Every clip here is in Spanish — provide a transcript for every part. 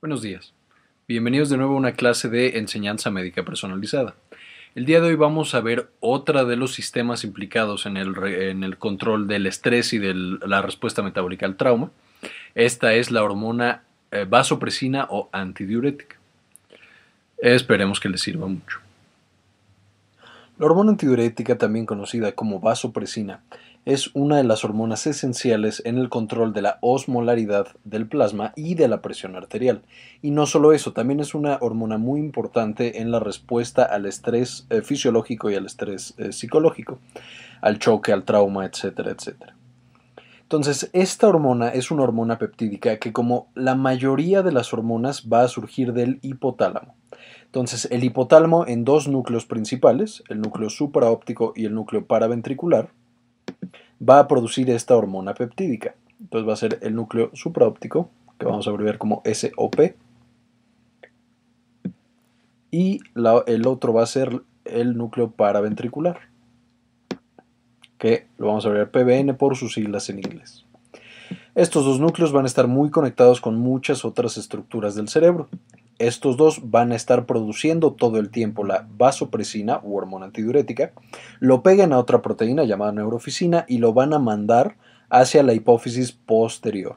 Buenos días. Bienvenidos de nuevo a una clase de enseñanza médica personalizada. El día de hoy vamos a ver otra de los sistemas implicados en el, control del estrés y de la respuesta metabólica al trauma. Esta es la hormona eh, vasopresina o antidiurética. Esperemos que les sirva mucho. La hormona antidiurética, también conocida como vasopresina, es una de las hormonas esenciales en el control de la osmolaridad del plasma y de la presión arterial. Y no solo eso, también es una hormona muy importante en la respuesta al estrés eh, fisiológico y al estrés eh, psicológico, al choque, al trauma, etcétera, etcétera. Entonces, esta hormona es una hormona peptídica que como la mayoría de las hormonas va a surgir del hipotálamo. Entonces, el hipotálamo en dos núcleos principales, el núcleo supraóptico y el núcleo paraventricular, va a producir esta hormona peptídica. Entonces va a ser el núcleo supraóptico, que vamos a abreviar como SOP, y el otro va a ser el núcleo paraventricular, que lo vamos a abreviar PBN por sus siglas en inglés. Estos dos núcleos van a estar muy conectados con muchas otras estructuras del cerebro estos dos van a estar produciendo todo el tiempo la vasopresina u hormona antidiurética, lo pegan a otra proteína llamada neuroficina y lo van a mandar hacia la hipófisis posterior.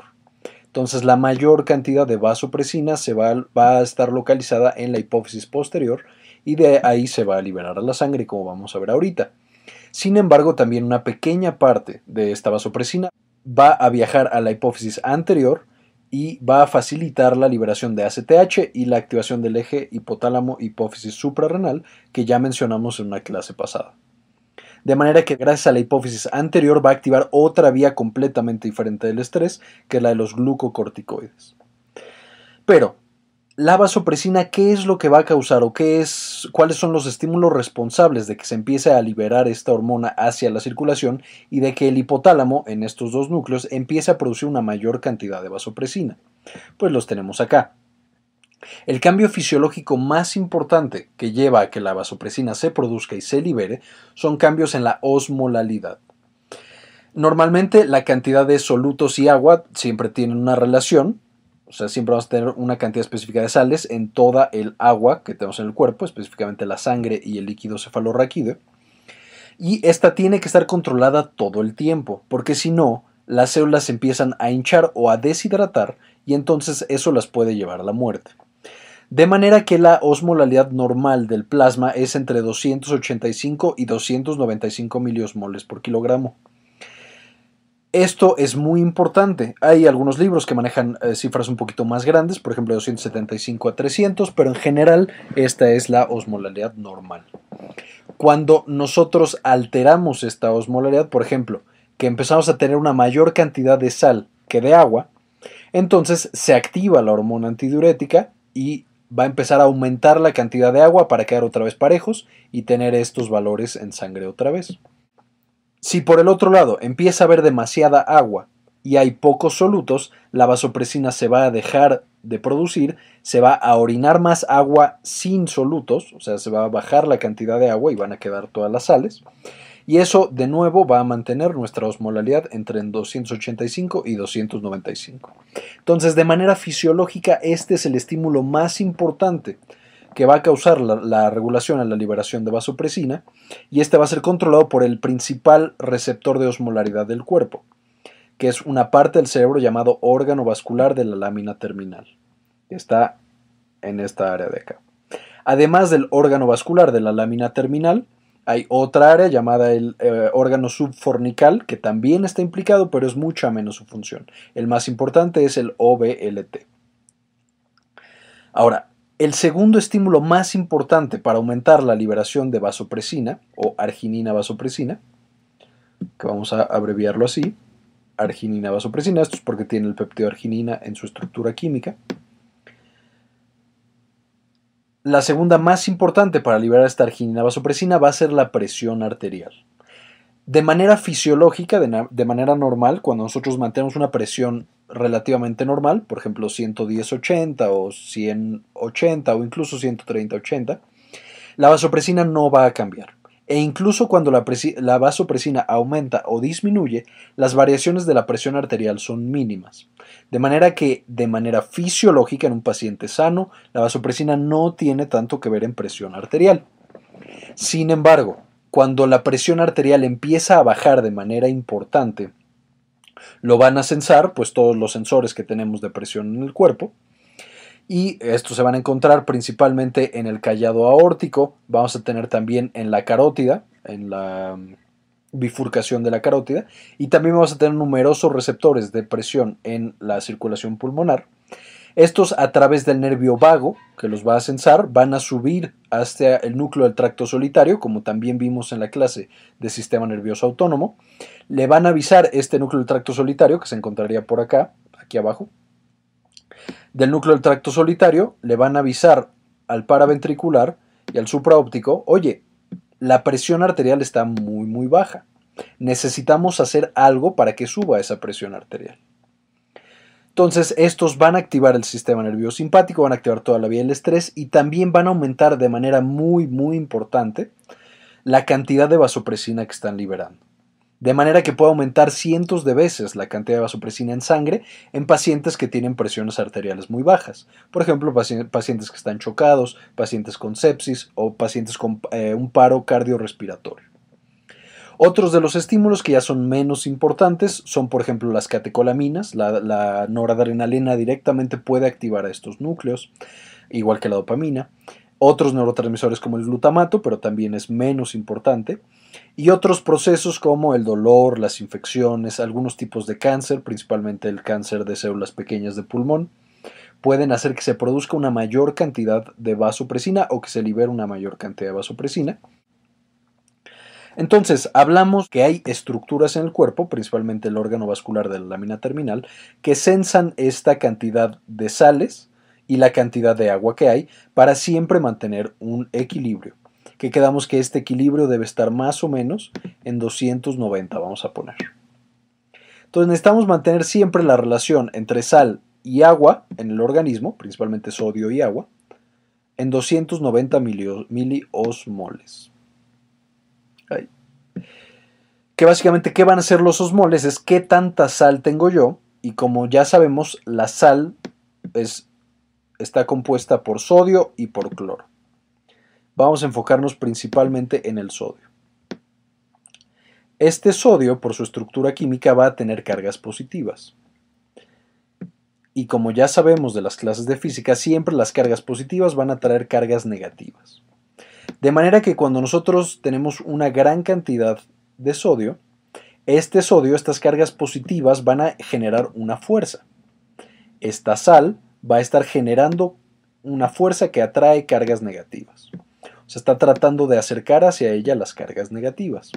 Entonces la mayor cantidad de vasopresina se va, va, a estar localizada en la hipófisis posterior y de ahí se va a liberar a la sangre como vamos a ver ahorita. Sin embargo, también una pequeña parte de esta vasopresina va a viajar a la hipófisis anterior y va a facilitar la liberación de ACTH y la activación del eje hipotálamo-hipófisis suprarrenal que ya mencionamos en una clase pasada. De manera que gracias a la hipófisis anterior va a activar otra vía completamente diferente del estrés, que es la de los glucocorticoides. Pero, la vasopresina, ¿qué es lo que va a causar o qué es, cuáles son los estímulos responsables de que se empiece a liberar esta hormona hacia la circulación y de que el hipotálamo en estos dos núcleos empiece a producir una mayor cantidad de vasopresina? Pues los tenemos acá. El cambio fisiológico más importante que lleva a que la vasopresina se produzca y se libere son cambios en la osmolalidad. Normalmente la cantidad de solutos y agua siempre tienen una relación, o sea, siempre vamos a tener una cantidad específica de sales en toda el agua que tenemos en el cuerpo, específicamente la sangre y el líquido cefalorraquídeo. Y esta tiene que estar controlada todo el tiempo, porque si no, las células empiezan a hinchar o a deshidratar y entonces eso las puede llevar a la muerte. De manera que la osmolalidad normal del plasma es entre 285 y 295 miliosmoles por kilogramo. Esto es muy importante. Hay algunos libros que manejan eh, cifras un poquito más grandes, por ejemplo de 275 a 300, pero en general esta es la osmolalidad normal. Cuando nosotros alteramos esta osmolalidad, por ejemplo, que empezamos a tener una mayor cantidad de sal que de agua, entonces se activa la hormona antidiurética y va a empezar a aumentar la cantidad de agua para quedar otra vez parejos y tener estos valores en sangre otra vez. Si por el otro lado empieza a haber demasiada agua y hay pocos solutos, la vasopresina se va a dejar de producir, se va a orinar más agua sin solutos, o sea, se va a bajar la cantidad de agua y van a quedar todas las sales. Y eso de nuevo va a mantener nuestra osmolalidad entre 285 y 295. Entonces, de manera fisiológica, este es el estímulo más importante que va a causar la, regulación a la liberación de vasopresina y este va a ser controlado por el principal receptor de osmolaridad del cuerpo, que es una parte del cerebro llamado órgano vascular de la lámina terminal, que está en esta área de acá. Además del órgano vascular de la lámina terminal, hay otra área llamada el eh, órgano subfornical que también está implicado, pero es mucha menos su función. El más importante es el OBLT. Ahora, el segundo estímulo más importante para aumentar la liberación de vasopresina o arginina vasopresina, que vamos a abreviarlo así, arginina vasopresina, esto es porque tiene el péptido arginina en su estructura química. La segunda más importante para liberar esta arginina vasopresina va a ser la presión arterial. De manera fisiológica, de, manera normal, cuando nosotros mantenemos una presión relativamente normal, por ejemplo 110-80 o 100-80 o incluso 130-80, la vasopresina no va a cambiar. E incluso cuando la, la, vasopresina aumenta o disminuye, las variaciones de la presión arterial son mínimas. De manera que, de manera fisiológica, en un paciente sano, la vasopresina no tiene tanto que ver en presión arterial. Sin embargo, cuando la presión arterial empieza a bajar de manera importante, lo van a censar, pues todos los sensores que tenemos de presión en el cuerpo, y estos se van a encontrar principalmente en el callado aórtico, vamos a tener también en la carótida, en la mm, bifurcación de la carótida, y también vamos a tener numerosos receptores de presión en la circulación pulmonar. Estos a través del nervio vago, que los va a censar, van a subir hasta el núcleo del tracto solitario, como también vimos en la clase de sistema nervioso autónomo. Le van a avisar este núcleo del tracto solitario, que se encontraría por acá, aquí abajo. Del núcleo del tracto solitario le van a avisar al paraventricular y al supraóptico, oye, la presión arterial está muy muy baja. Necesitamos hacer algo para que suba esa presión arterial. Entonces, estos van a activar el sistema nervioso simpático, van a activar toda la vía del estrés y también van a aumentar de manera muy, muy importante la cantidad de vasopresina que están liberando. De manera que puede aumentar cientos de veces la cantidad de vasopresina en sangre en pacientes que tienen presiones arteriales muy bajas. Por ejemplo, pacientes que están chocados, pacientes con sepsis o pacientes con eh, un paro cardiorrespiratorio. Otros de los estímulos que ya son menos importantes son, por ejemplo, las catecolaminas. La, noradrenalina directamente puede activar a estos núcleos, igual que la dopamina. Otros neurotransmisores como el glutamato, pero también es menos importante. Y otros procesos como el dolor, las infecciones, algunos tipos de cáncer, principalmente el cáncer de células pequeñas de pulmón, pueden hacer que se produzca una mayor cantidad de vasopresina o que se libere una mayor cantidad de vasopresina. Entonces, hablamos que hay estructuras en el cuerpo, principalmente el órgano vascular de la lámina terminal, que sensan esta cantidad de sales y la cantidad de agua que hay para siempre mantener un equilibrio. Que quedamos que este equilibrio debe estar más o menos en 290, vamos a poner. Entonces necesitamos mantener siempre la relación entre sal y agua en el organismo, principalmente sodio y agua, en 290 miliosmoles. Que básicamente, ¿qué van a ser los osmoles? Es qué tanta sal tengo yo. Y como ya sabemos, la sal es, está compuesta por sodio y por cloro. Vamos a enfocarnos principalmente en el sodio. Este sodio, por su estructura química, va a tener cargas positivas. Y como ya sabemos de las clases de física, siempre las cargas positivas van a traer cargas negativas. De manera que cuando nosotros tenemos una gran cantidad de sodio, este sodio, estas cargas positivas van a generar una fuerza. Esta sal va a estar generando una fuerza que atrae cargas negativas. O sea, está tratando de acercar hacia ella las cargas negativas.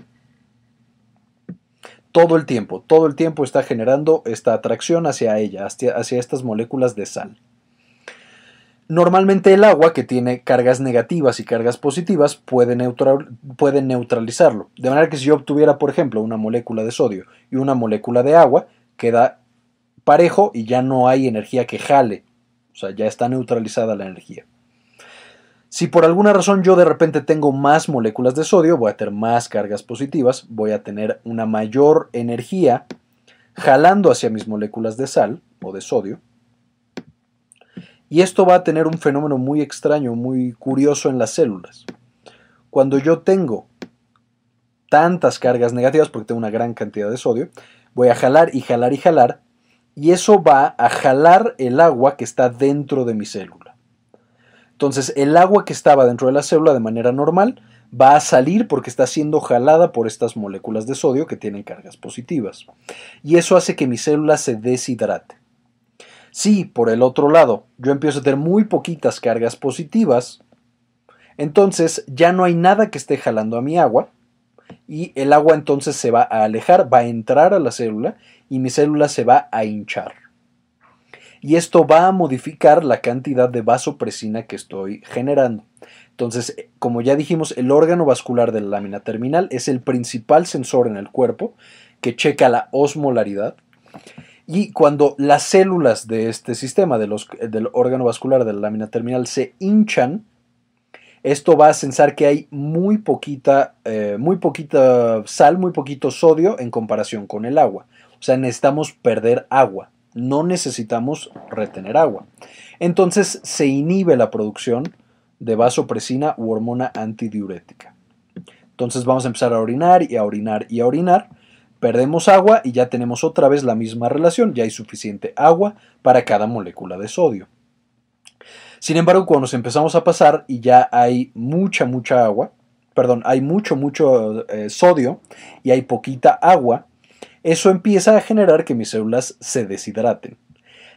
Todo el tiempo, todo el tiempo está generando esta atracción hacia ella, hacia, hacia estas moléculas de sal. Normalmente el agua, que tiene cargas negativas y cargas positivas, puede, neutralizarlo. De manera que si yo obtuviera, por ejemplo, una molécula de sodio y una molécula de agua, queda parejo y ya no hay energía que jale. O sea, ya está neutralizada la energía. Si por alguna razón yo de repente tengo más moléculas de sodio, voy a tener más cargas positivas, voy a tener una mayor energía jalando hacia mis moléculas de sal o de sodio, y esto va a tener un fenómeno muy extraño, muy curioso en las células. Cuando yo tengo tantas cargas negativas, porque tengo una gran cantidad de sodio, voy a jalar y jalar y jalar, y eso va a jalar el agua que está dentro de mi célula. Entonces, el agua que estaba dentro de la célula de manera normal va a salir porque está siendo jalada por estas moléculas de sodio que tienen cargas positivas. Y eso hace que mi célula se deshidrate. Si por el otro lado yo empiezo a tener muy poquitas cargas positivas, entonces ya no hay nada que esté jalando a mi agua y el agua entonces se va a alejar, va a entrar a la célula y mi célula se va a hinchar. Y esto va a modificar la cantidad de vasopresina que estoy generando. Entonces, como ya dijimos, el órgano vascular de la lámina terminal es el principal sensor en el cuerpo que checa la osmolaridad y cuando las células de este sistema, de los, del órgano vascular de la lámina terminal, se hinchan, Esto va a censar que hay muy poquita, eh, muy poquita sal, muy poquito sodio en comparación con el agua. O sea, necesitamos perder agua, no necesitamos retener agua. Entonces se inhibe la producción de vasopresina u hormona antidiurética. Entonces vamos a empezar a orinar y a orinar y a orinar. Perdemos agua y ya tenemos otra vez la misma relación, ya hay suficiente agua para cada molécula de sodio. Sin embargo, cuando nos empezamos a pasar y ya hay mucha, mucha agua, perdón, hay mucho, mucho eh, sodio y hay poquita agua, eso empieza a generar que mis células se deshidraten.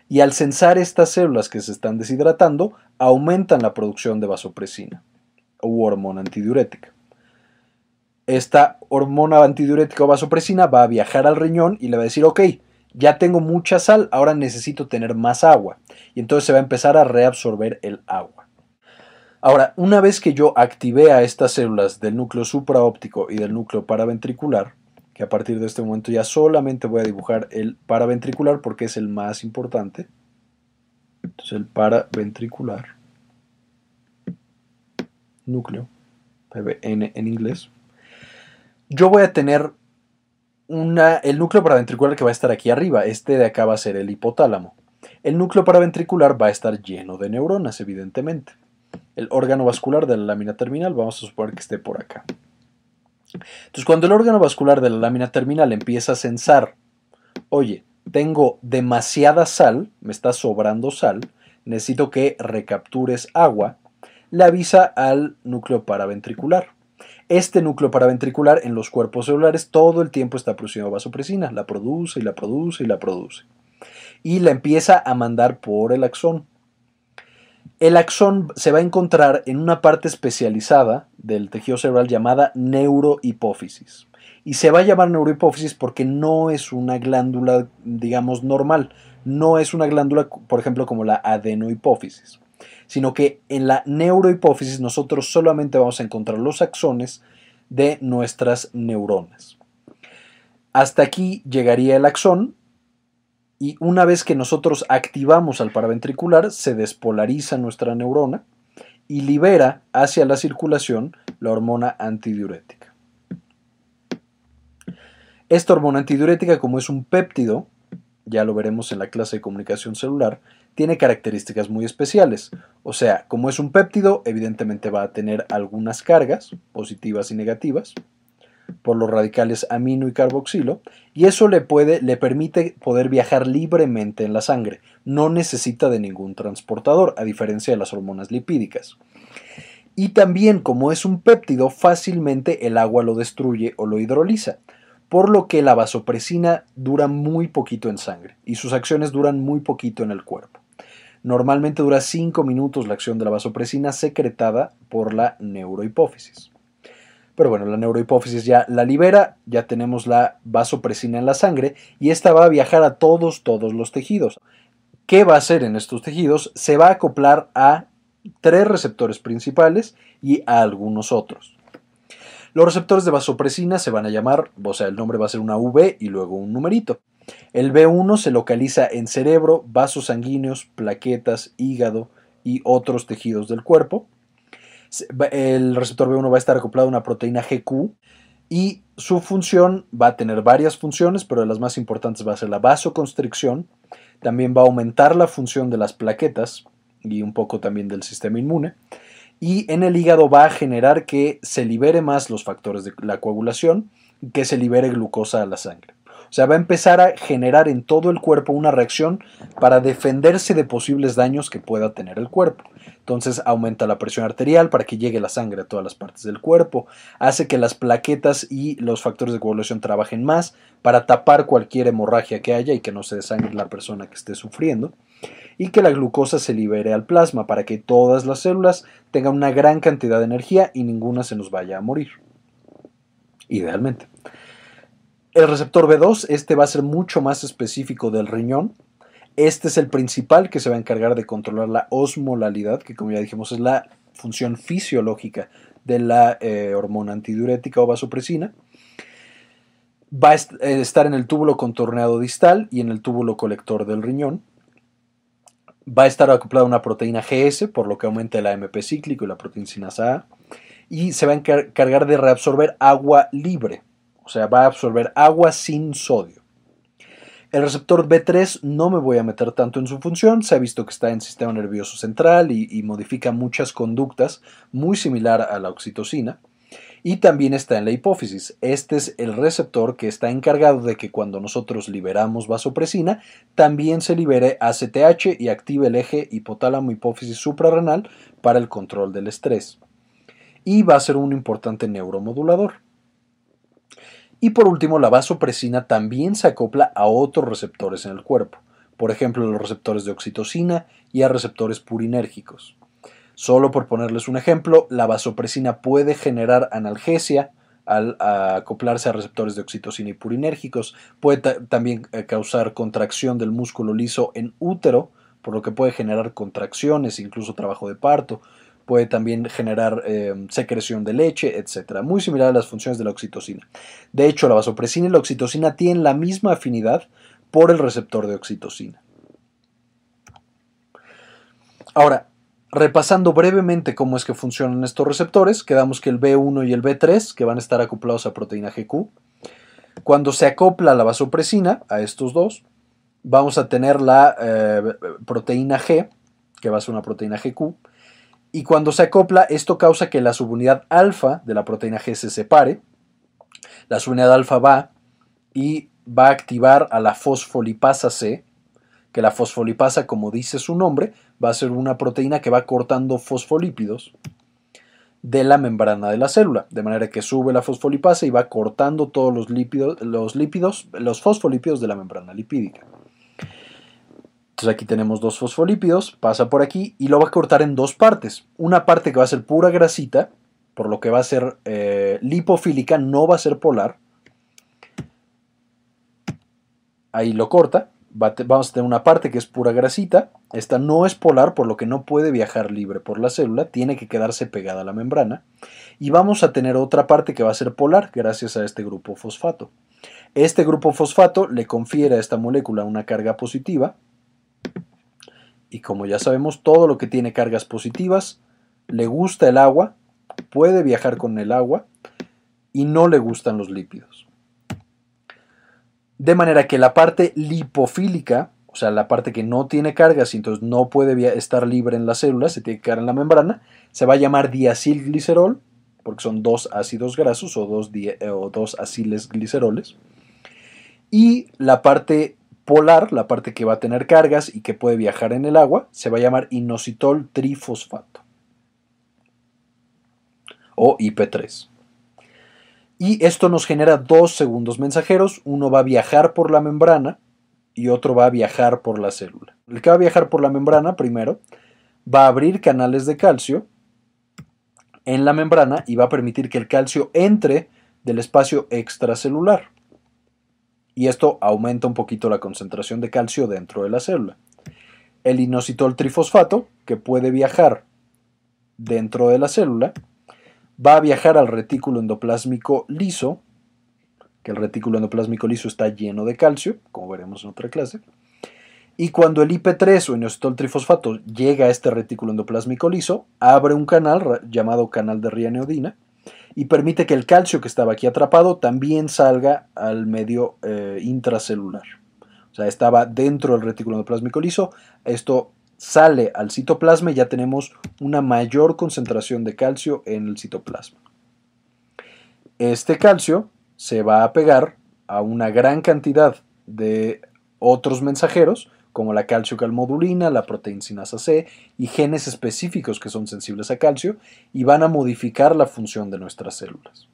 Y al censar estas células que se están deshidratando, aumentan la producción de vasopresina u hormona antidiurética. Esta hormona antidiurética o vasopresina va a viajar al riñón y le va a decir, ok, ya tengo mucha sal, ahora necesito tener más agua. Y entonces se va a empezar a reabsorber el agua. Ahora, una vez que yo activé a estas células del núcleo supraóptico y del núcleo paraventricular, que a partir de este momento ya solamente voy a dibujar el paraventricular porque es el más importante. Entonces el paraventricular, núcleo, PBN en inglés. Yo voy a tener el núcleo paraventricular que va a estar aquí arriba. Este de acá va a ser el hipotálamo. El núcleo paraventricular va a estar lleno de neuronas, evidentemente. El órgano vascular de la lámina terminal, vamos a suponer que esté por acá. Entonces, cuando el órgano vascular de la lámina terminal empieza a censar, oye, tengo demasiada sal, me está sobrando sal, necesito que recaptures agua, le avisa al núcleo paraventricular. Este núcleo paraventricular en los cuerpos celulares todo el tiempo está produciendo vasopresina, la produce y la produce y la produce. Y la empieza a mandar por el axón. El axón se va a encontrar en una parte especializada del tejido cerebral llamada neurohipófisis. Y se va a llamar neurohipófisis porque no es una glándula, digamos, normal. No es una glándula, por ejemplo, como la adenohipófisis sino que en la neurohipófisis nosotros solamente vamos a encontrar los axones de nuestras neuronas. Hasta aquí llegaría el axón y una vez que nosotros activamos al paraventricular se despolariza nuestra neurona y libera hacia la circulación la hormona antidiurética. Esta hormona antidiurética, como es un péptido, ya lo veremos en la clase de comunicación celular, tiene características muy especiales. O sea, como es un péptido, evidentemente va a tener algunas cargas, positivas y negativas, por los radicales amino y carboxilo, y eso le, puede, le permite poder viajar libremente en la sangre. No necesita de ningún transportador, a diferencia de las hormonas lipídicas. Y también, como es un péptido, fácilmente el agua lo destruye o lo hidroliza por lo que la vasopresina dura muy poquito en sangre y sus acciones duran muy poquito en el cuerpo. Normalmente dura 5 minutos la acción de la vasopresina secretada por la neurohipófisis. Pero bueno, la neurohipófisis ya la libera, ya tenemos la vasopresina en la sangre y esta va a viajar a todos, todos los tejidos. ¿Qué va a hacer en estos tejidos? Se va a acoplar a tres receptores principales y a algunos otros. Los receptores de vasopresina se van a llamar, o sea, el nombre va a ser una V y luego un numerito. El B1 se localiza en cerebro, vasos sanguíneos, plaquetas, hígado y otros tejidos del cuerpo. El receptor B1 va a estar acoplado a una proteína GQ y su función va a tener varias funciones, pero de las más importantes va a ser la vasoconstricción. También va a aumentar la función de las plaquetas y un poco también del sistema inmune. Y en el hígado va a generar que se libere más los factores de la coagulación, que se libere glucosa a la sangre. O sea, va a empezar a generar en todo el cuerpo una reacción para defenderse de posibles daños que pueda tener el cuerpo. Entonces aumenta la presión arterial para que llegue la sangre a todas las partes del cuerpo, hace que las plaquetas y los factores de coagulación trabajen más para tapar cualquier hemorragia que haya y que no se desangre la persona que esté sufriendo, y que la glucosa se libere al plasma para que todas las células tengan una gran cantidad de energía y ninguna se nos vaya a morir. Idealmente. El receptor B2, este va a ser mucho más específico del riñón. Este es el principal que se va a encargar de controlar la osmolalidad, que como ya dijimos es la función fisiológica de la eh, hormona antidiurética o vasopresina. Va a eh, estar en el túbulo contorneado distal y en el túbulo colector del riñón. va a estar acoplada una proteína GS, por lo que aumenta el AMP cíclico y la proteína sinasa A, y se va a encargar de reabsorber agua libre, o sea, va a absorber agua sin sodio. El receptor B3 no me voy a meter tanto en su función, se ha visto que está en sistema nervioso central y, modifica muchas conductas, muy similar a la oxitocina y también está en la hipófisis. Este es el receptor que está encargado de que cuando nosotros liberamos vasopresina, también se libere ACTH y active el eje hipotálamo hipófisis suprarrenal para el control del estrés. Y va a ser un importante neuromodulador. Y por último, la vasopresina también se acopla a otros receptores en el cuerpo, por ejemplo, los receptores de oxitocina y a receptores purinérgicos. Solo por ponerles un ejemplo, la vasopresina puede generar analgesia al acoplarse a receptores de oxitocina y purinérgicos, puede también eh, causar contracción del músculo liso en útero, por lo que puede generar contracciones, incluso trabajo de parto, puede también generar eh, secreción de leche, etc. Muy similar a las funciones de la oxitocina. De hecho, la vasopresina y la oxitocina tienen la misma afinidad por el receptor de oxitocina. Ahora, Repasando brevemente cómo es que funcionan estos receptores, quedamos que el B1 y el B3, que van a estar acoplados a proteína GQ, cuando se acopla la vasopresina a estos dos, vamos a tener la eh, proteína G, que va a ser una proteína GQ, y cuando se acopla, esto causa que la subunidad alfa de la proteína G se separe, la subunidad alfa va y va a activar a la fosfolipasa C, que la fosfolipasa, como dice su nombre, va a ser una proteína que va cortando fosfolípidos de la membrana de la célula, de manera que sube la fosfolipasa y va cortando todos los lípidos, los lípidos, los fosfolípidos de la membrana lipídica. Entonces aquí tenemos dos fosfolípidos, pasa por aquí y lo va a cortar en dos partes. Una parte que va a ser pura grasita, por lo que va a ser eh, lipofílica, no va a ser polar. Ahí lo corta vamos a tener una parte que es pura grasita. Esta no es polar, por lo que no puede viajar libre por la célula, tiene que quedarse pegada a la membrana. Y vamos a tener otra parte que va a ser polar gracias a este grupo fosfato. Este grupo fosfato le confiere a esta molécula una carga positiva. Y como ya sabemos, todo lo que tiene cargas positivas le gusta el agua, puede viajar con el agua y no le gustan los lípidos. De manera que la parte lipofílica, o sea, la parte que no tiene cargas y entonces no puede estar libre en la célula, se tiene que quedar en la membrana, se va a llamar diacilglicerol, porque son dos ácidos grasos o dos, eh, o aciles gliceroles. Y la parte polar, la parte que va a tener cargas y que puede viajar en el agua, se va a llamar inositol trifosfato o IP3. Y esto nos genera dos segundos mensajeros. Uno va a viajar por la membrana y otro va a viajar por la célula. El que va a viajar por la membrana primero va a abrir canales de calcio en la membrana y va a permitir que el calcio entre del espacio extracelular. Y esto aumenta un poquito la concentración de calcio dentro de la célula. El inositol trifosfato, que puede viajar dentro de la célula, va a viajar al retículo endoplásmico liso, que el retículo endoplásmico liso está lleno de calcio, como veremos en otra clase. Y cuando el IP3 o inositol trifosfato llega a este retículo endoplásmico liso, abre un canal llamado canal de rianeodina y permite que el calcio que estaba aquí atrapado también salga al medio eh, intracelular. O sea, estaba dentro del retículo endoplásmico liso. Esto sale al citoplasma y ya tenemos una mayor concentración de calcio en el citoplasma. Este calcio se va a pegar a una gran cantidad de otros mensajeros, como la calciocalmodulina, la proteincinasa C y genes específicos que son sensibles a calcio y van a modificar la función de nuestras células.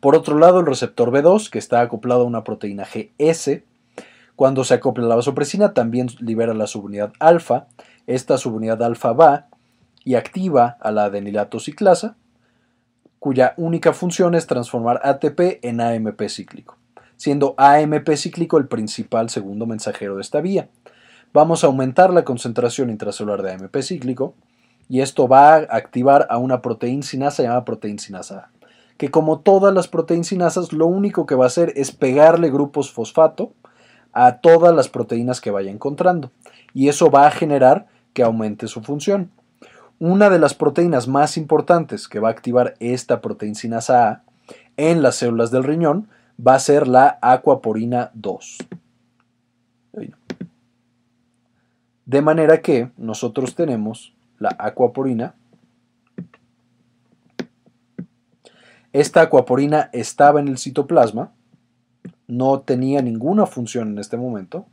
Por otro lado, el receptor B2, que está acoplado a una proteína GS, cuando se acopla la vasopresina también libera la subunidad alfa. Esta subunidad alfa va y activa a la adenilato ciclasa, cuya única función es transformar ATP en AMP cíclico, siendo AMP cíclico el principal segundo mensajero de esta vía. Vamos a aumentar la concentración intracelular de AMP cíclico y esto va a activar a una proteincinasa llamada proteincinasa A, que como todas las proteincinasas lo único que va a hacer es pegarle grupos fosfato a todas las proteínas que vaya encontrando. Y eso va a generar que aumente su función. Una de las proteínas más importantes que va a activar esta proteincinasa A en las células del riñón va a ser la aquaporina 2. De manera que nosotros tenemos la aquaporina. Esta aquaporina estaba en el citoplasma, no tenía ninguna función en este momento.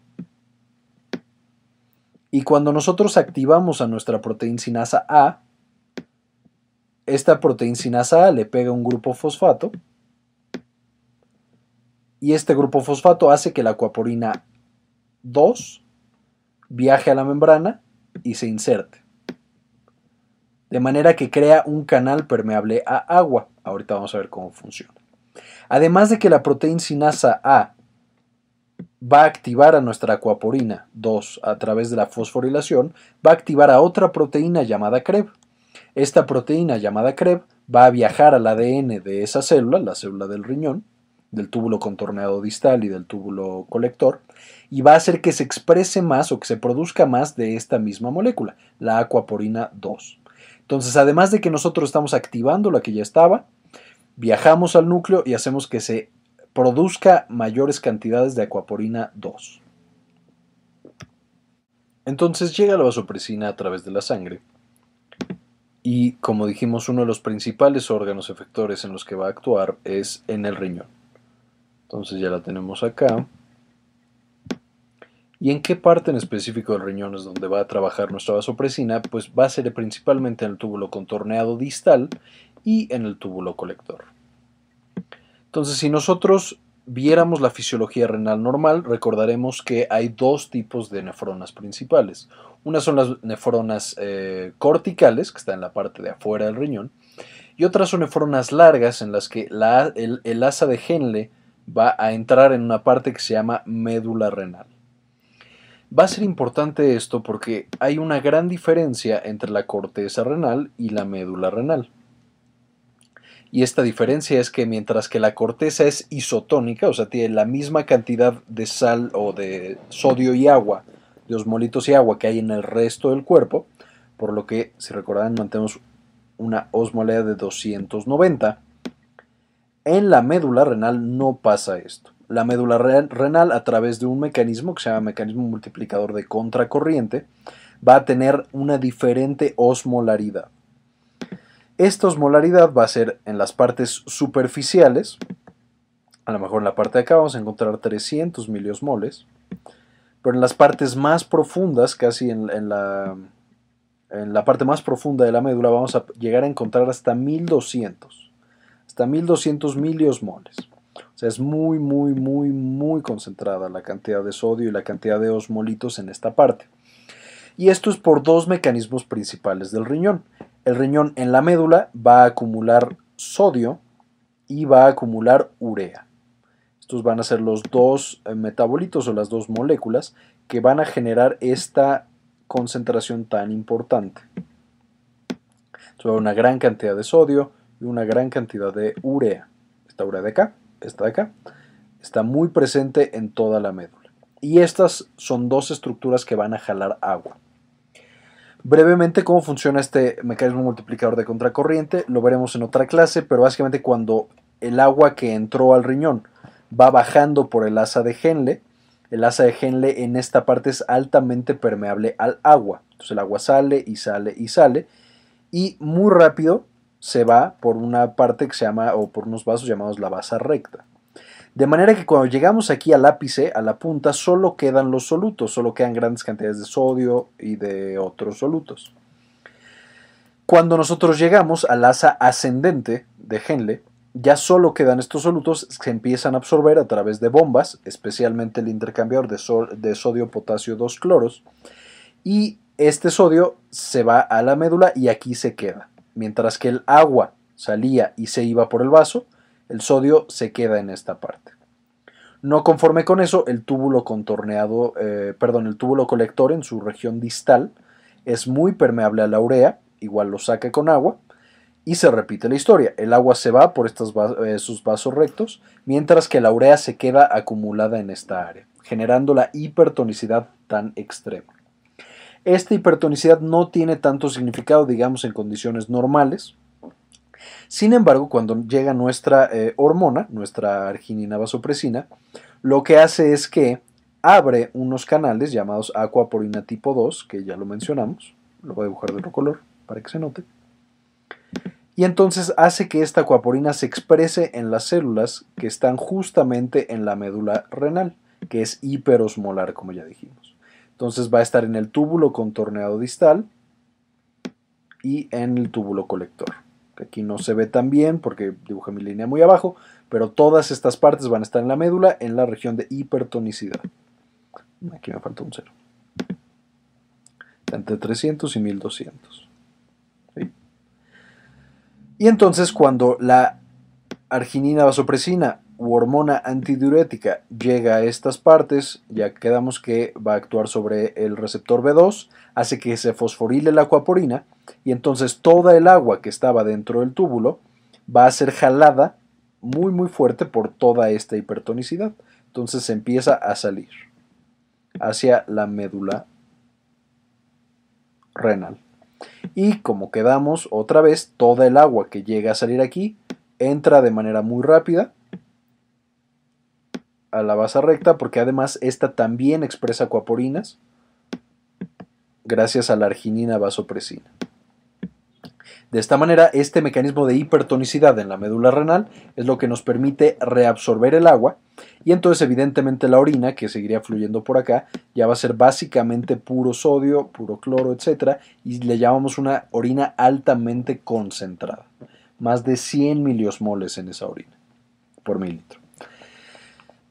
Y cuando nosotros activamos a nuestra proteincinasa A, esta proteincinasa A le pega un grupo fosfato y este grupo fosfato hace que la aquaporina 2 viaje a la membrana y se inserte. De manera que crea un canal permeable a agua. Ahorita vamos a ver cómo funciona. Además de que la proteincinasa A va a activar a nuestra acuaporina 2 a través de la fosforilación, va a activar a otra proteína llamada CREB. Esta proteína llamada CREB va a viajar al ADN de esa célula, la célula del riñón, del túbulo contorneado distal y del túbulo colector, y va a hacer que se exprese más o que se produzca más de esta misma molécula, la acuaporina 2. Entonces, además de que nosotros estamos activando la que ya estaba, viajamos al núcleo y hacemos que se produzca mayores cantidades de acuaporina 2. Entonces llega la vasopresina a través de la sangre y como dijimos uno de los principales órganos efectores en los que va a actuar es en el riñón. Entonces ya la tenemos acá. ¿Y en qué parte en específico del riñón es donde va a trabajar nuestra vasopresina? Pues va a ser principalmente en el túbulo contorneado distal y en el túbulo colector. Entonces, si nosotros viéramos la fisiología renal normal, recordaremos que hay dos tipos de nefronas principales. Una son las nefronas eh, corticales, que están en la parte de afuera del riñón, y otras son nefronas largas, en las que el, el asa de Henle va a entrar en una parte que se llama médula renal. Va a ser importante esto porque hay una gran diferencia entre la corteza renal y la médula renal y esta diferencia es que mientras que la corteza es isotónica, o sea, tiene la misma cantidad de sal o de sodio y agua, de osmolitos y agua que hay en el resto del cuerpo, por lo que, si recordarán, mantenemos una osmolea de 290. En la médula renal no pasa esto. La médula renal, a través de un mecanismo que se llama mecanismo multiplicador de contracorriente, va a tener una diferente osmolaridad. Esta osmolaridad va a ser en las partes superficiales, a lo mejor en la parte de acá vamos a encontrar 300 miliosmoles, pero en las partes más profundas, casi en, la, en la parte más profunda de la médula, vamos a llegar a encontrar hasta 1200, hasta 1200 miliosmoles. O sea, es muy, muy, muy, muy concentrada la cantidad de sodio y la cantidad de osmolitos en esta parte. Y esto es por dos mecanismos principales del riñón. El riñón en la médula va a acumular sodio y va a acumular urea. Estos van a ser los dos eh, metabolitos o las dos moléculas que van a generar esta concentración tan importante. una gran cantidad de sodio y una gran cantidad de urea. Esta urea de acá, esta de acá, está muy presente en toda la médula. Y estas son dos estructuras que van a jalar agua. Brevemente cómo funciona este mecanismo multiplicador de contracorriente lo veremos en otra clase, pero básicamente cuando el agua que entró al riñón va bajando por el asa de Henle, el asa de Henle en esta parte es altamente permeable al agua. Entonces el agua sale y sale y sale y muy rápido se va por una parte que se llama o por unos vasos llamados la basa recta. De manera que cuando llegamos aquí al ápice, a la punta, solo quedan los solutos, solo quedan grandes cantidades de sodio y de otros solutos. Cuando nosotros llegamos al asa ascendente de Henle, ya solo quedan estos solutos que se empiezan a absorber a través de bombas, especialmente el intercambiador de, de sodio-potasio 2 cloros, y este sodio se va a la médula y aquí se queda. Mientras que el agua salía y se iba por el vaso, el sodio se queda en esta parte. No conforme con eso, el túbulo contorneado, eh, perdón, el túbulo colector en su región distal es muy permeable a la urea, igual lo saca con agua, Y se repite la historia. El agua se va por estos esos vasos rectos, mientras que la urea se queda acumulada en esta área, generando la hipertonicidad tan extrema. Esta hipertonicidad no tiene tanto significado, digamos, en condiciones normales. Sin embargo, cuando llega nuestra eh, hormona, nuestra arginina vasopresina, lo que hace es que abre unos canales llamados aquaporina tipo 2, que ya lo mencionamos, lo voy a dibujar de otro color para que se note, y entonces hace que esta acuaporina se exprese en las células que están justamente en la médula renal, que es hiperosmolar, como ya dijimos. Entonces va a estar en el túbulo contorneado distal y en el túbulo colector. Aquí no se ve tan bien porque dibujé mi línea muy abajo, pero todas estas partes van a estar en la médula en la región de hipertonicidad. Aquí me falta un cero. Entre 300 y 1200. Y entonces cuando la arginina vasopresina hormona antidiurética llega a estas partes, ya quedamos que va a actuar sobre el receptor B2, hace que se fosforile la acuaporina y entonces toda el agua que estaba dentro del túbulo va a ser jalada muy muy fuerte por toda esta hipertonicidad. Entonces se empieza a salir hacia la médula renal. Y como quedamos otra vez, toda el agua que llega a salir aquí entra de manera muy rápida a la base recta porque además esta también expresa acuaporinas gracias a la arginina vasopresina. De esta manera, este mecanismo de hipertonicidad en la médula renal es lo que nos permite reabsorber el agua y entonces evidentemente la orina que seguiría fluyendo por acá ya va a ser básicamente puro sodio, puro cloro, etc. y le llamamos una orina altamente concentrada. Más de 100 miliosmoles en esa orina por mililitro.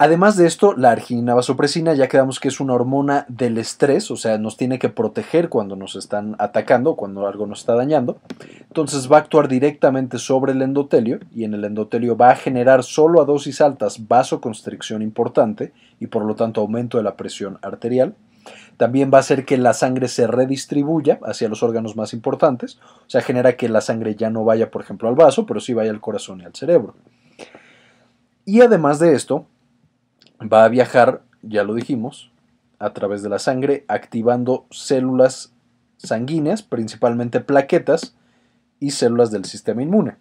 Además de esto, la arginina vasopresina ya quedamos que es una hormona del estrés, o sea, nos tiene que proteger cuando nos están atacando, cuando algo nos está dañando. Entonces va a actuar directamente sobre el endotelio y en el endotelio va a generar solo a dosis altas vasoconstricción importante y por lo tanto aumento de la presión arterial. También va a hacer que la sangre se redistribuya hacia los órganos más importantes, o sea, genera que la sangre ya no vaya, por ejemplo, al vaso, pero sí vaya al corazón y al cerebro. Y además de esto, va a viajar, ya lo dijimos, a través de la sangre, activando células sanguíneas, principalmente plaquetas y células del sistema inmune.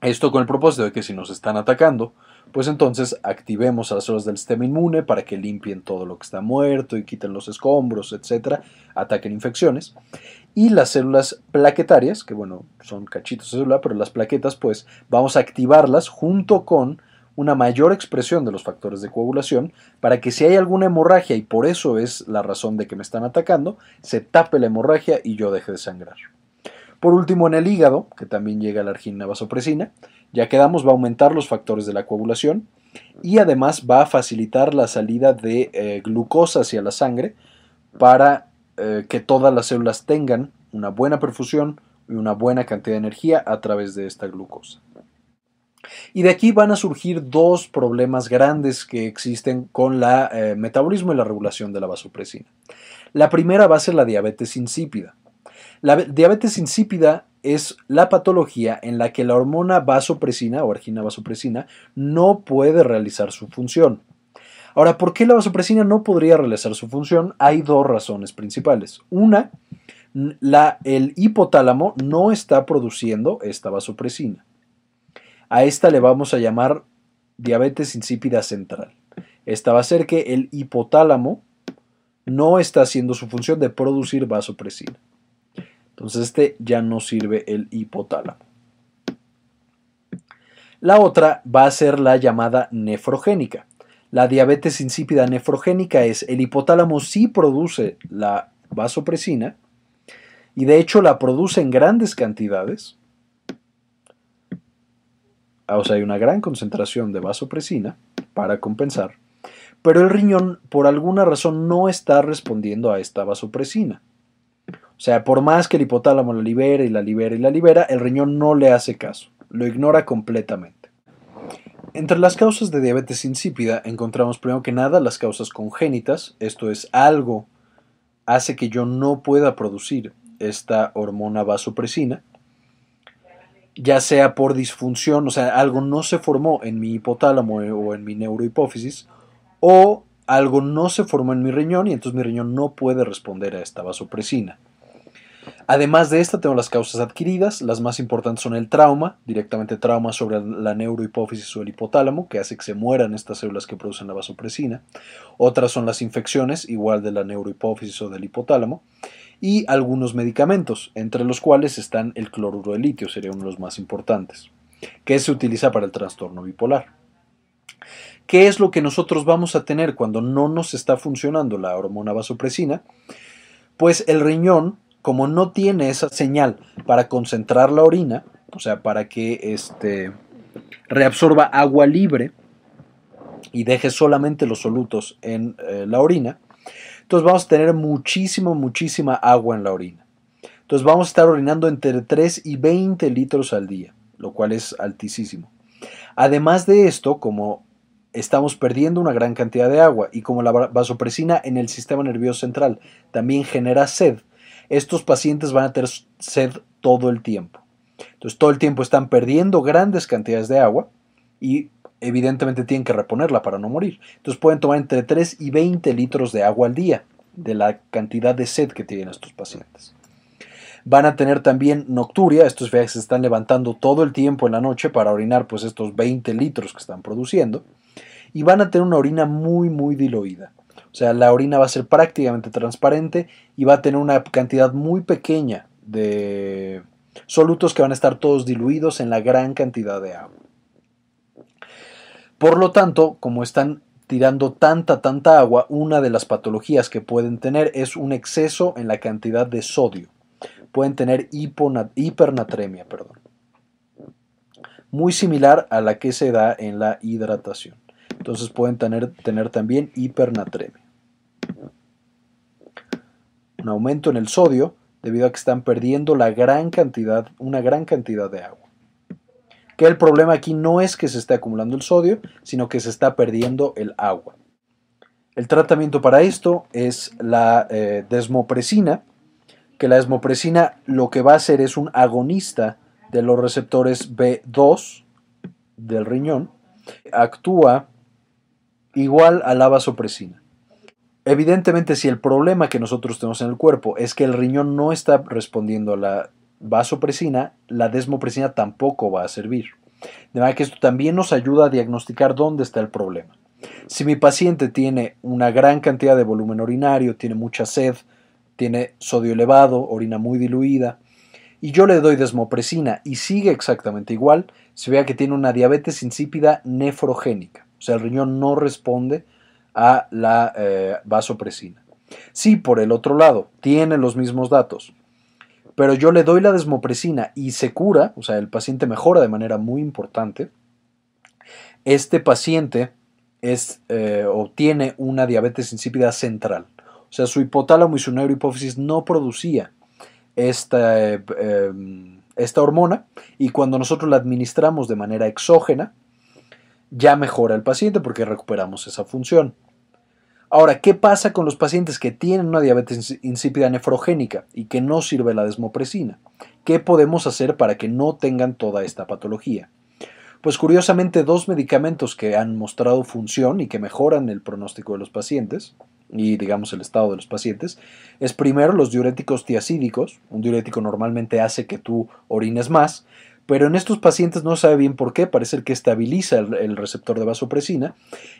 Esto con el propósito de que si nos están atacando, pues entonces activemos a las células del sistema inmune para que limpien todo lo que está muerto y quiten los escombros, etcétera, ataquen infecciones. Y las células plaquetarias, que bueno, son cachitos de célula, pero las plaquetas, pues vamos a activarlas junto con una mayor expresión de los factores de coagulación para que si hay alguna hemorragia y por eso es la razón de que me están atacando, se tape la hemorragia y yo deje de sangrar. Por último, en el hígado, que también llega la arginina vasopresina, ya quedamos, va a aumentar los factores de la coagulación y además va a facilitar la salida de eh, glucosa hacia la sangre para eh, que todas las células tengan una buena perfusión y una buena cantidad de energía a través de esta glucosa. Y de aquí van a surgir dos problemas grandes que existen con el eh, metabolismo y la regulación de la vasopresina. La primera va a ser la diabetes insípida. La diabetes insípida es la patología en la que la hormona vasopresina o argina vasopresina no puede realizar su función. Ahora, ¿por qué la vasopresina no podría realizar su función? Hay dos razones principales. Una, la, el hipotálamo no está produciendo esta vasopresina. A esta le vamos a llamar diabetes insípida central. Esta va a ser que el hipotálamo no está haciendo su función de producir vasopresina. Entonces este ya no sirve el hipotálamo. La otra va a ser la llamada nefrogénica. La diabetes insípida nefrogénica es el hipotálamo sí produce la vasopresina y de hecho la produce en grandes cantidades, o sea, hay una gran concentración de vasopresina para compensar, pero el riñón por alguna razón no está respondiendo a esta vasopresina. O sea, por más que el hipotálamo la libera y la libera y la libera, el riñón no le hace caso, lo ignora completamente. Entre las causas de diabetes insípida encontramos primero que nada las causas congénitas, esto es algo hace que yo no pueda producir esta hormona vasopresina, ya sea por disfunción, o sea, algo no se formó en mi hipotálamo o en mi neurohipófisis, o algo no se formó en mi riñón y entonces mi riñón no puede responder a esta vasopresina. Además de esta, tengo las causas adquiridas. Las más importantes son el trauma, directamente trauma sobre la neurohipófisis o el hipotálamo, que hace que se mueran estas células que producen la vasopresina. Otras son las infecciones, igual de la neurohipófisis o del hipotálamo. Y algunos medicamentos, entre los cuales están el cloruro de litio, sería uno de los más importantes, que se utiliza para el trastorno bipolar. ¿Qué es lo que nosotros vamos a tener cuando no nos está funcionando la hormona vasopresina? Pues el riñón, como no tiene esa señal para concentrar la orina, o sea, para que este, reabsorba agua libre y deje solamente los solutos en eh, la orina, entonces vamos a tener muchísima, muchísima agua en la orina. Entonces vamos a estar orinando entre 3 y 20 litros al día, lo cual es altísimo. Además de esto, como estamos perdiendo una gran cantidad de agua y como la vasopresina en el sistema nervioso central también genera sed, estos pacientes van a tener sed todo el tiempo. Entonces todo el tiempo están perdiendo grandes cantidades de agua y evidentemente tienen que reponerla para no morir. Entonces pueden tomar entre 3 y 20 litros de agua al día de la cantidad de sed que tienen estos pacientes. Van a tener también nocturia, estos que se están levantando todo el tiempo en la noche para orinar pues estos 20 litros que están produciendo y van a tener una orina muy, muy diluida. O sea, la orina va a ser prácticamente transparente y va a tener una cantidad muy pequeña de solutos que van a estar todos diluidos en la gran cantidad de agua. Por lo tanto, como están tirando tanta, tanta agua, una de las patologías que pueden tener es un exceso en la cantidad de sodio. Pueden tener hipernatremia, perdón. Muy similar a la que se da en la hidratación. Entonces pueden tener, también hipernatremia. Un aumento en el sodio debido a que están perdiendo una gran cantidad de agua. Que el problema aquí no es que se esté acumulando el sodio, sino que se está perdiendo el agua. El tratamiento para esto es la eh, desmopresina, que la desmopresina lo que va a hacer es un agonista de los receptores B2 del riñón, actúa igual a la vasopresina. Evidentemente, si el problema que nosotros tenemos en el cuerpo es que el riñón no está respondiendo a la vasopresina, la desmopresina tampoco va a servir. De manera que esto también nos ayuda a diagnosticar dónde está el problema. Si mi paciente tiene una gran cantidad de volumen urinario, tiene mucha sed, tiene sodio elevado, orina muy diluida, y yo le doy desmopresina y sigue exactamente igual, se vea que tiene una diabetes insípida nefrogénica. O sea, el riñón no responde a la eh, vasopresina. Si por el otro lado tiene los mismos datos, pero yo le doy la desmopresina y se cura, o sea, el paciente mejora de manera muy importante, este paciente es, eh, obtiene una diabetes insípida central. O sea, su hipotálamo y su neurohipófisis no producía esta, eh, esta hormona y cuando nosotros la administramos de manera exógena, ya mejora el paciente porque recuperamos esa función. Ahora, ¿qué pasa con los pacientes que tienen una diabetes insípida nefrogénica y que no sirve la desmopresina? ¿Qué podemos hacer para que no tengan toda esta patología? Pues curiosamente dos medicamentos que han mostrado función y que mejoran el pronóstico de los pacientes y digamos el estado de los pacientes es primero los diuréticos tiacídicos. Un diurético normalmente hace que tú orines más, pero en estos pacientes no sabe bien por qué, parece que estabiliza el, receptor de vasopresina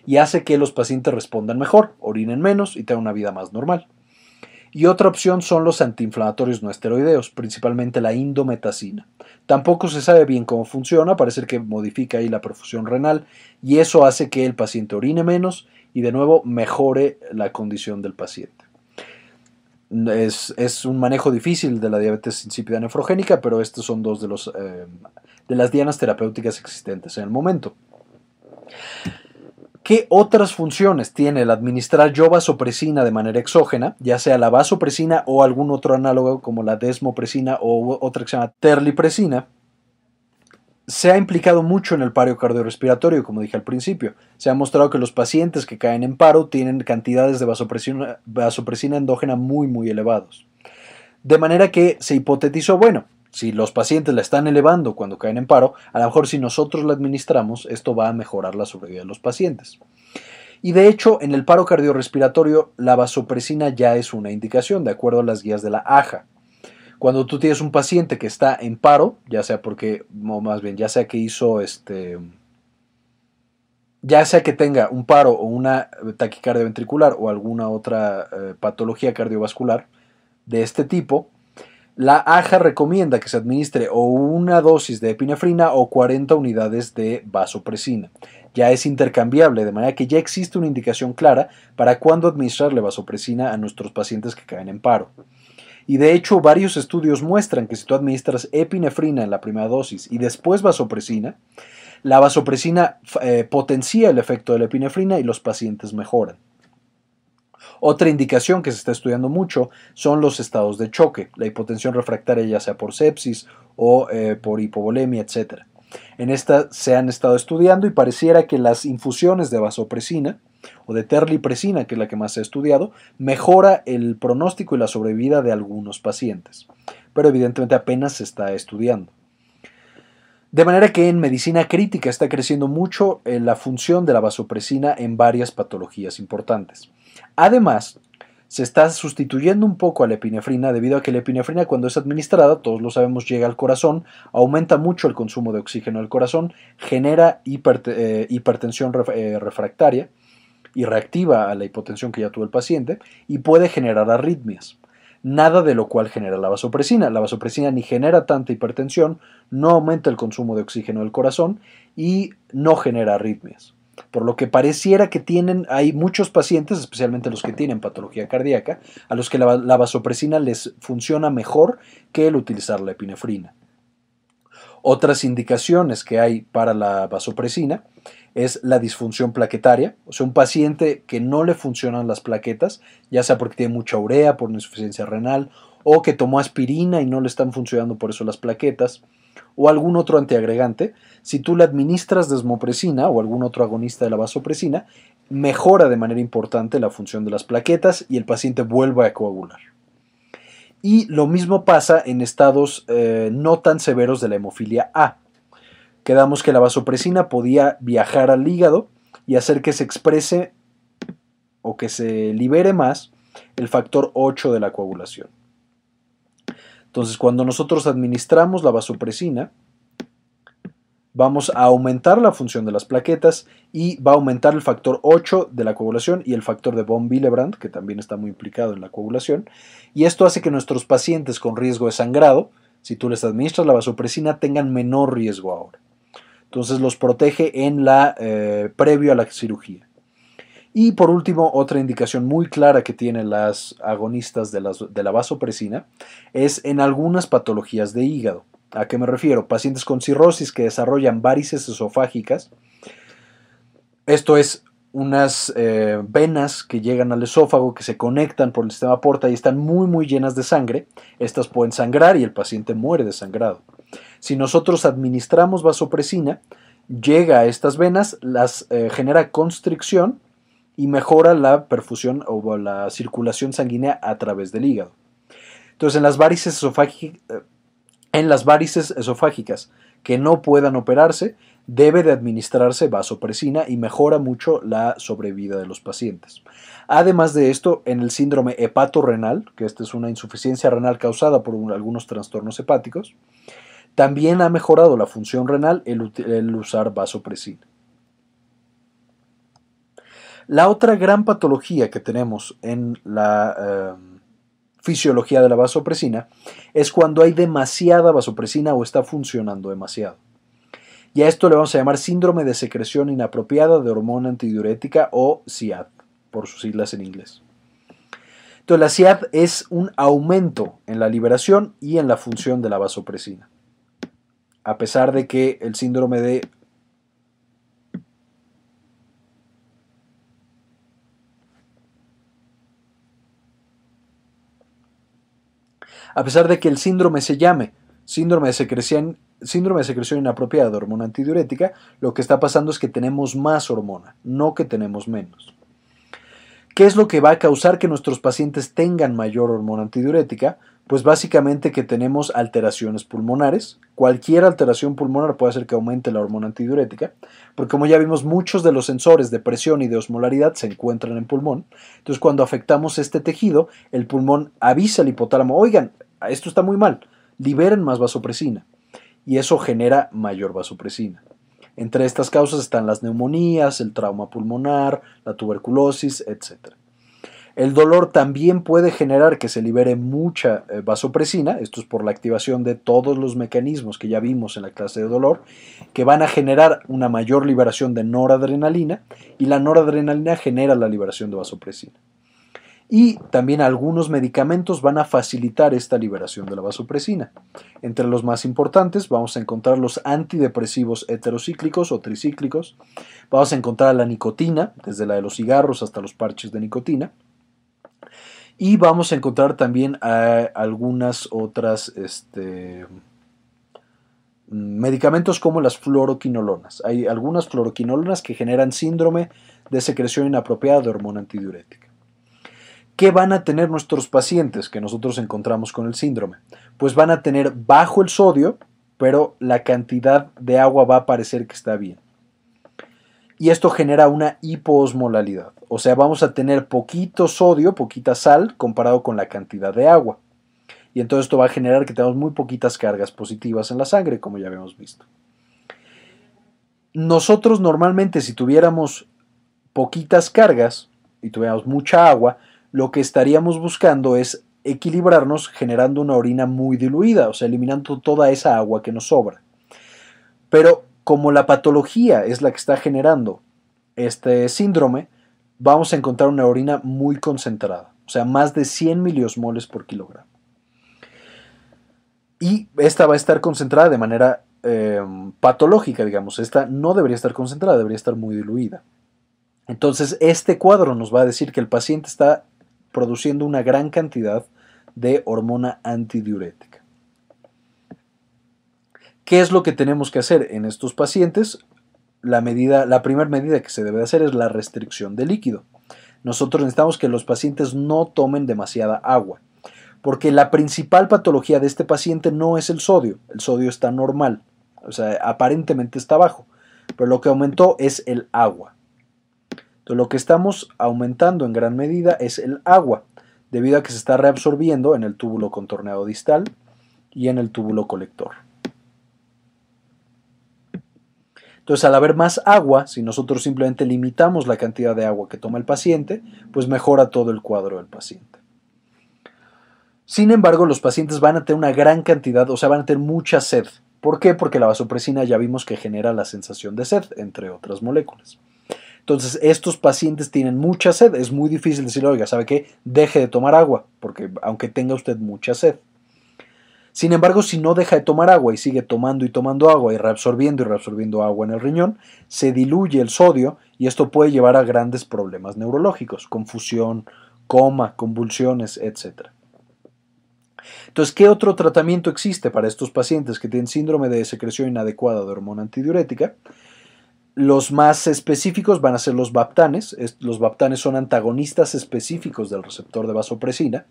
y hace que los pacientes respondan mejor, orinen menos y tengan una vida más normal. Y otra opción son los antiinflamatorios no esteroideos, principalmente la indometacina. Tampoco se sabe bien cómo funciona, parece que modifica la perfusión renal y eso hace que el paciente orine menos y de nuevo mejore la condición del paciente. Es, un manejo difícil de la diabetes insípida nefrogénica, pero estos son dos de, los, eh, de las dianas terapéuticas existentes en el momento. ¿Qué otras funciones tiene el administrar vasopresina de manera exógena, ya sea la vasopresina o algún otro análogo como la desmopresina o otra que se llama terlipresina? Se ha implicado mucho en el paro cardiorrespiratorio, como dije al principio. Se ha mostrado que los pacientes que caen en paro tienen cantidades de vasopresina, endógena muy, muy elevados. De manera que se hipotetizó, bueno, Si los pacientes la están elevando cuando caen en paro, a lo mejor si nosotros la administramos, esto va a mejorar la sobrevida de los pacientes. Y de hecho, en el paro cardiorrespiratorio, la vasopresina ya es una indicación, de acuerdo a las guías de la AJA. Cuando tú tienes un paciente que está en paro, ya sea porque, o más bien, ya sea que hizo este. Ya sea que tenga un paro o una taquicardia ventricular o alguna otra eh, patología cardiovascular de este tipo, la AJA recomienda que se administre o una dosis de epinefrina o 40 unidades de vasopresina. Ya es intercambiable, de manera que ya existe una indicación clara para cuándo administrarle vasopresina a nuestros pacientes que caen en paro. Y de hecho, varios estudios muestran que si tú administras epinefrina en la primera dosis y después vasopresina, la vasopresina eh, potencia el efecto de la epinefrina y los pacientes mejoran. Otra indicación que se está estudiando mucho son los estados de choque, la hipotensión refractaria ya sea por sepsis o eh, por hipovolemia, etc. En esta se han estado estudiando y pareciera que las infusiones de vasopresina o de terlipresina, que es la que más se ha estudiado, mejora el pronóstico y la sobrevida de algunos pacientes, pero evidentemente apenas se está estudiando. De manera que en medicina crítica está creciendo mucho eh, la función de la vasopresina en varias patologías importantes. Además, se está sustituyendo un poco a la epinefrina debido a que la epinefrina cuando es administrada, todos lo sabemos, llega al corazón, aumenta mucho el consumo de oxígeno del corazón, genera eh, hipertensión eh, refractaria y reactiva a la hipotensión que ya tuvo el paciente y puede generar arritmias. Nada de lo cual genera la vasopresina. La vasopresina ni genera tanta hipertensión, no aumenta el consumo de oxígeno del corazón y no genera arritmias por lo que pareciera que tienen, hay muchos pacientes, especialmente los que tienen patología cardíaca, a los que la, vasopresina les funciona mejor que el utilizar la epinefrina. Otras indicaciones que hay para la vasopresina es la disfunción plaquetaria, o sea, un paciente que no le funcionan las plaquetas, ya sea porque tiene mucha urea, por insuficiencia renal, o que tomó aspirina y no le están funcionando por eso las plaquetas, o algún otro antiagregante, si tú le administras desmopresina o algún otro agonista de la vasopresina, mejora de manera importante la función de las plaquetas y el paciente vuelve a coagular. Y lo mismo pasa en estados eh, no tan severos de la hemofilia A. Quedamos que la vasopresina podía viajar al hígado y hacer que se exprese o que se libere más el factor 8 de la coagulación. Entonces, cuando nosotros administramos la vasopresina, vamos a aumentar la función de las plaquetas y va a aumentar el factor 8 de la coagulación y el factor de von Willebrand, que también está muy implicado en la coagulación. Y esto hace que nuestros pacientes con riesgo de sangrado, si tú les administras la vasopresina, tengan menor riesgo ahora. Entonces los protege en la eh, previo a la cirugía. Y por último, otra indicación muy clara que tienen las agonistas de, la vasopresina es en algunas patologías de hígado. ¿A qué me refiero? Pacientes con cirrosis que desarrollan varices esofágicas. Esto es unas eh, venas que llegan al esófago, que se conectan por el sistema porta y están muy muy llenas de sangre. Estas pueden sangrar y el paciente muere de sangrado. Si nosotros administramos vasopresina, llega a estas venas, las eh, genera constricción y mejora la perfusión o la circulación sanguínea a través del hígado. Entonces, en las varices eh, en las varices esofágicas que no puedan operarse, debe de administrarse vasopresina y mejora mucho la sobrevida de los pacientes. Además de esto, en el síndrome hepatorrenal, que esta es una insuficiencia renal causada por algunos trastornos hepáticos, también ha mejorado la función renal el usar vasopresina. La otra gran patología que tenemos en la eh, fisiología de la vasopresina es cuando hay demasiada vasopresina o está funcionando demasiado. Y a esto le vamos a llamar síndrome de secreción inapropiada de hormona antidiurética o SIAD, por sus siglas en inglés. Entonces la SIAD es un aumento en la liberación y en la función de la vasopresina. A pesar de que el síndrome de a pesar de que el síndrome se llame síndrome de secreción, síndrome de secreción inapropiada de hormona antidiurética, lo que está pasando es que tenemos más hormona, no que tenemos menos. ¿Qué es lo que va a causar que nuestros pacientes tengan mayor hormona antidiurética? Pues básicamente que tenemos alteraciones pulmonares. Cualquier alteración pulmonar puede hacer que aumente la hormona antidiurética, porque como ya vimos, muchos de los sensores de presión y de osmolaridad se encuentran en pulmón. Entonces, cuando afectamos este tejido, el pulmón avisa al hipotálamo, oigan, esto está muy mal, liberen más vasopresina. Y eso genera mayor vasopresina. Entre estas causas están las neumonías, el trauma pulmonar, la tuberculosis, etc. El dolor también puede generar que se libere mucha eh, vasopresina, esto es por la activación de todos los mecanismos que ya vimos en la clase de dolor, que van a generar una mayor liberación de noradrenalina y la noradrenalina genera la liberación de vasopresina. Y también algunos medicamentos van a facilitar esta liberación de la vasopresina. Entre los más importantes vamos a encontrar los antidepresivos heterocíclicos o tricíclicos, vamos a encontrar la nicotina, desde la de los cigarros hasta los parches de nicotina, y vamos a encontrar también algunas otras este, medicamentos como las fluoroquinolonas. Hay algunas fluoroquinolonas que generan síndrome de secreción inapropiada de hormona antidiurética. ¿Qué van a tener nuestros pacientes que nosotros encontramos con el síndrome? Pues van a tener bajo el sodio, pero la cantidad de agua va a parecer que está bien y esto genera una hipoosmolalidad. O sea, vamos a tener poquito sodio, poquita sal comparado con la cantidad de agua. Y entonces esto va a generar que tengamos muy poquitas cargas positivas en la sangre, como ya habíamos visto. Nosotros normalmente si tuviéramos poquitas cargas y tuviéramos mucha agua, lo que estaríamos buscando es equilibrarnos generando una orina muy diluida, o sea, eliminando toda esa agua que nos sobra. Pero como la patología es la que está generando este síndrome, vamos a encontrar una orina muy concentrada, o sea, más de 100 miliosmoles por kilogramo. Y esta va a estar concentrada de manera em, patológica, digamos. Esta no debería estar concentrada, debería estar muy diluida. Entonces, este cuadro nos va a decir que el paciente está produciendo una gran cantidad de hormona antidiurética. ¿Qué es lo que tenemos que hacer en estos pacientes? La, medida, la primera medida que se debe hacer es la restricción de líquido. Nosotros necesitamos que los pacientes no tomen demasiada agua, porque la principal patología de este paciente no es el sodio, el sodio está normal, o sea, aparentemente está bajo, pero lo que aumentó es el agua. Lo que estamos aumentando en gran medida es el agua, debido a que se está reabsorbiendo en el túbulo contorneado distal y en el túbulo colector. Entonces, al haber más agua, si nosotros simplemente limitamos la cantidad de agua que toma el paciente, pues mejora todo el cuadro del paciente. Sin embargo, los pacientes van a tener una gran cantidad, o sea, van a tener mucha sed. ¿Por qué? Porque la vasopresina ya vimos que genera la sensación de sed, entre otras moléculas. Entonces, estos pacientes tienen mucha sed. Es muy difícil decirle, oiga, ¿sabe qué? Deje de tomar agua, porque aunque tenga usted mucha sed. Sin embargo, si no deja de tomar agua y sigue tomando y tomando agua y reabsorbiendo y reabsorbiendo agua en el riñón, se diluye el sodio y esto puede llevar a grandes problemas neurológicos, confusión, coma, convulsiones, etc. Entonces, ¿qué otro tratamiento existe para estos pacientes que tienen síndrome de secreción inadecuada de hormona antidiurética? Los más específicos van a ser los baptanes. Los baptanes son antagonistas específicos del receptor de vasopresina.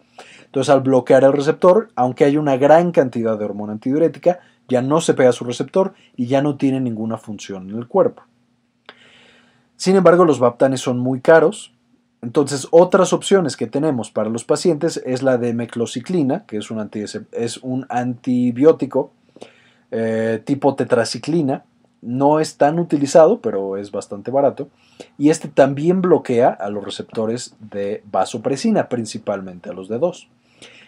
Entonces, al bloquear el receptor, aunque hay una gran cantidad de hormona antidiurética, ya no se pega a su receptor y ya no tiene ninguna función en el cuerpo. Sin embargo, los baptanes son muy caros. Entonces, otras opciones que tenemos para los pacientes es la de meclociclina, que es un, antibiótico eh, tipo tetraciclina, no es tan utilizado, pero es bastante barato. Y este también bloquea a los receptores de vasopresina, principalmente a los de 2.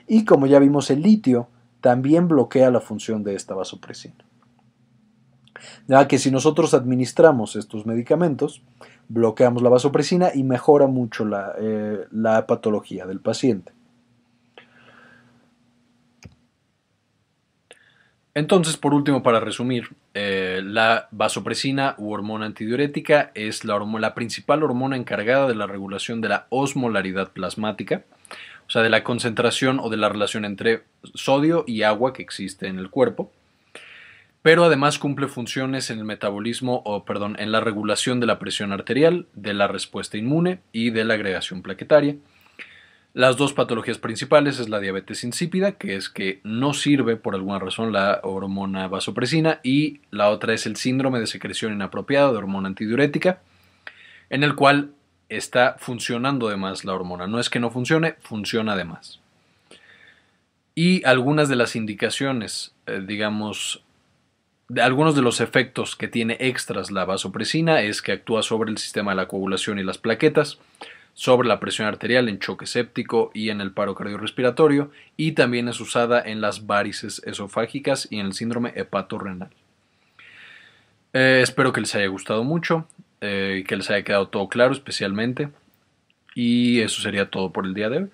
Y como ya vimos, el litio también bloquea la función de esta vasopresina. Ya que si nosotros administramos estos medicamentos, bloqueamos la vasopresina y mejora mucho la, eh, la patología del paciente. Entonces, por último, para resumir, eh, la vasopresina u hormona antidiurética es la, principal hormona encargada de la regulación de la osmolaridad plasmática, o sea, de la concentración o de la relación entre sodio y agua que existe en el cuerpo, pero además cumple funciones en el metabolismo o, perdón, en la regulación de la presión arterial, de la respuesta inmune y de la agregación plaquetaria. Las dos patologías principales es la diabetes insípida, que es que no sirve por alguna razón la hormona vasopresina, y la otra es el síndrome de secreción inapropiada de hormona antidiurética, en el cual está funcionando de más la hormona. No es que no funcione, funciona de más. Y algunas de las indicaciones, eh, digamos, de algunos de los efectos que tiene extras la vasopresina es que actúa sobre el sistema de la coagulación y las plaquetas, sobre la presión arterial en choque séptico y en el paro cardiorrespiratorio, y también es usada en las varices esofágicas y en el síndrome hepatorrenal. Eh, espero que les haya gustado mucho eh, que les haya quedado todo claro especialmente. Y eso sería todo por el día de hoy.